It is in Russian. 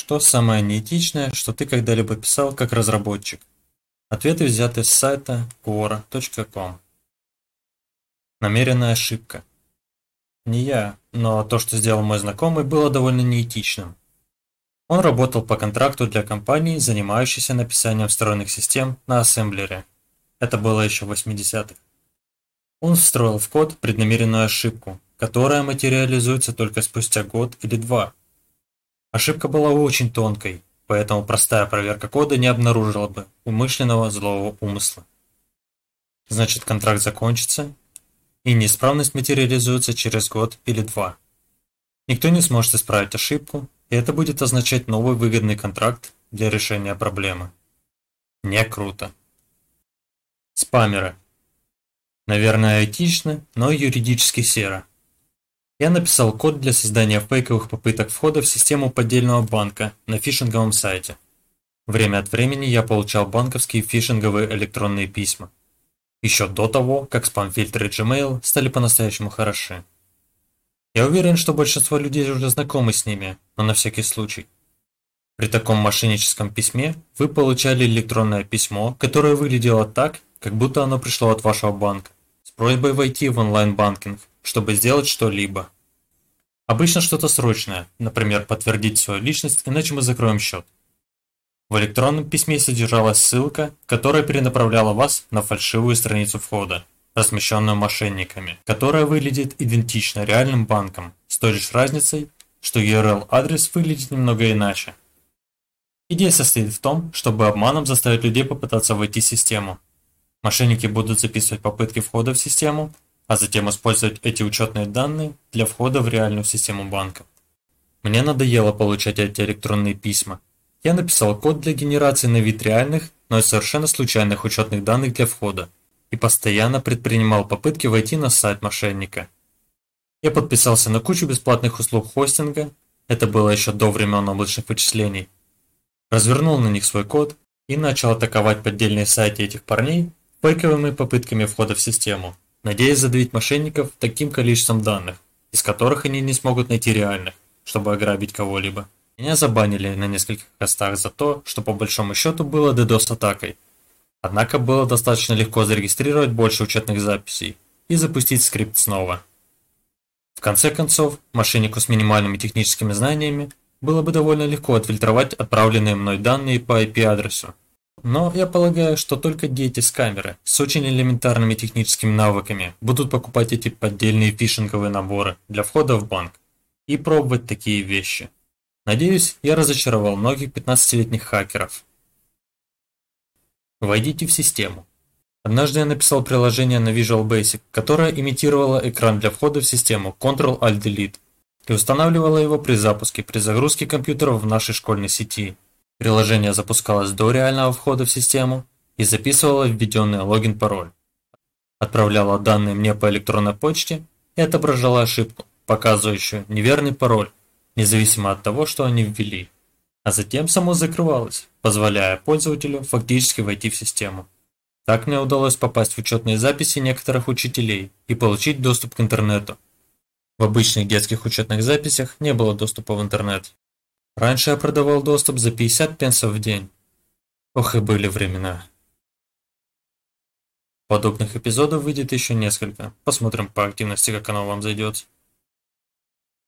Что самое неэтичное, что ты когда-либо писал как разработчик? Ответы взяты с сайта quora.com. Намеренная ошибка. Не я, но то, что сделал мой знакомый, было довольно неэтичным. Он работал по контракту для компании, занимающейся написанием встроенных систем на ассемблере. Это было еще в 80-х. Он встроил в код преднамеренную ошибку, которая материализуется только спустя год или два. Ошибка была очень тонкой, поэтому простая проверка кода не обнаружила бы умышленного злого умысла. Значит, контракт закончится, и неисправность материализуется через год или два. Никто не сможет исправить ошибку, и это будет означать новый выгодный контракт для решения проблемы. Не круто. Спамеры. Наверное, этично, но юридически серо. Я написал код для создания фейковых попыток входа в систему поддельного банка на фишинговом сайте. Время от времени я получал банковские фишинговые электронные письма. Еще до того, как спам-фильтры Gmail стали по-настоящему хороши. Я уверен, что большинство людей уже знакомы с ними, но на всякий случай. При таком мошенническом письме вы получали электронное письмо, которое выглядело так, как будто оно пришло от вашего банка, просьбой войти в онлайн-банкинг чтобы сделать что-либо. Обычно что-то срочное, например, подтвердить свою личность, иначе мы закроем счет. В электронном письме содержалась ссылка, которая перенаправляла вас на фальшивую страницу входа, размещенную мошенниками, которая выглядит идентично реальным банкам, с той лишь разницей, что URL-адрес выглядит немного иначе. Идея состоит в том, чтобы обманом заставить людей попытаться войти в систему. Мошенники будут записывать попытки входа в систему, а затем использовать эти учетные данные для входа в реальную систему банка. Мне надоело получать эти электронные письма. Я написал код для генерации на вид реальных, но и совершенно случайных учетных данных для входа и постоянно предпринимал попытки войти на сайт мошенника. Я подписался на кучу бесплатных услуг хостинга, это было еще до времен облачных вычислений, развернул на них свой код и начал атаковать поддельные сайты этих парней фейковыми попытками входа в систему надеясь задавить мошенников таким количеством данных, из которых они не смогут найти реальных, чтобы ограбить кого-либо. Меня забанили на нескольких хостах за то, что по большому счету было DDoS-атакой. Однако было достаточно легко зарегистрировать больше учетных записей и запустить скрипт снова. В конце концов, мошеннику с минимальными техническими знаниями было бы довольно легко отфильтровать отправленные мной данные по IP-адресу но я полагаю, что только дети с камеры с очень элементарными техническими навыками будут покупать эти поддельные фишинговые наборы для входа в банк и пробовать такие вещи. Надеюсь, я разочаровал многих 15-летних хакеров. Войдите в систему. Однажды я написал приложение на Visual Basic, которое имитировало экран для входа в систему Ctrl-Alt-Delete и устанавливало его при запуске при загрузке компьютеров в нашей школьной сети. Приложение запускалось до реального входа в систему и записывало введенный логин-пароль. Отправляло данные мне по электронной почте и отображало ошибку, показывающую неверный пароль, независимо от того, что они ввели. А затем само закрывалось, позволяя пользователю фактически войти в систему. Так мне удалось попасть в учетные записи некоторых учителей и получить доступ к интернету. В обычных детских учетных записях не было доступа в интернет, Раньше я продавал доступ за 50 пенсов в день. Ох и были времена. Подобных эпизодов выйдет еще несколько. Посмотрим по активности, как оно вам зайдет.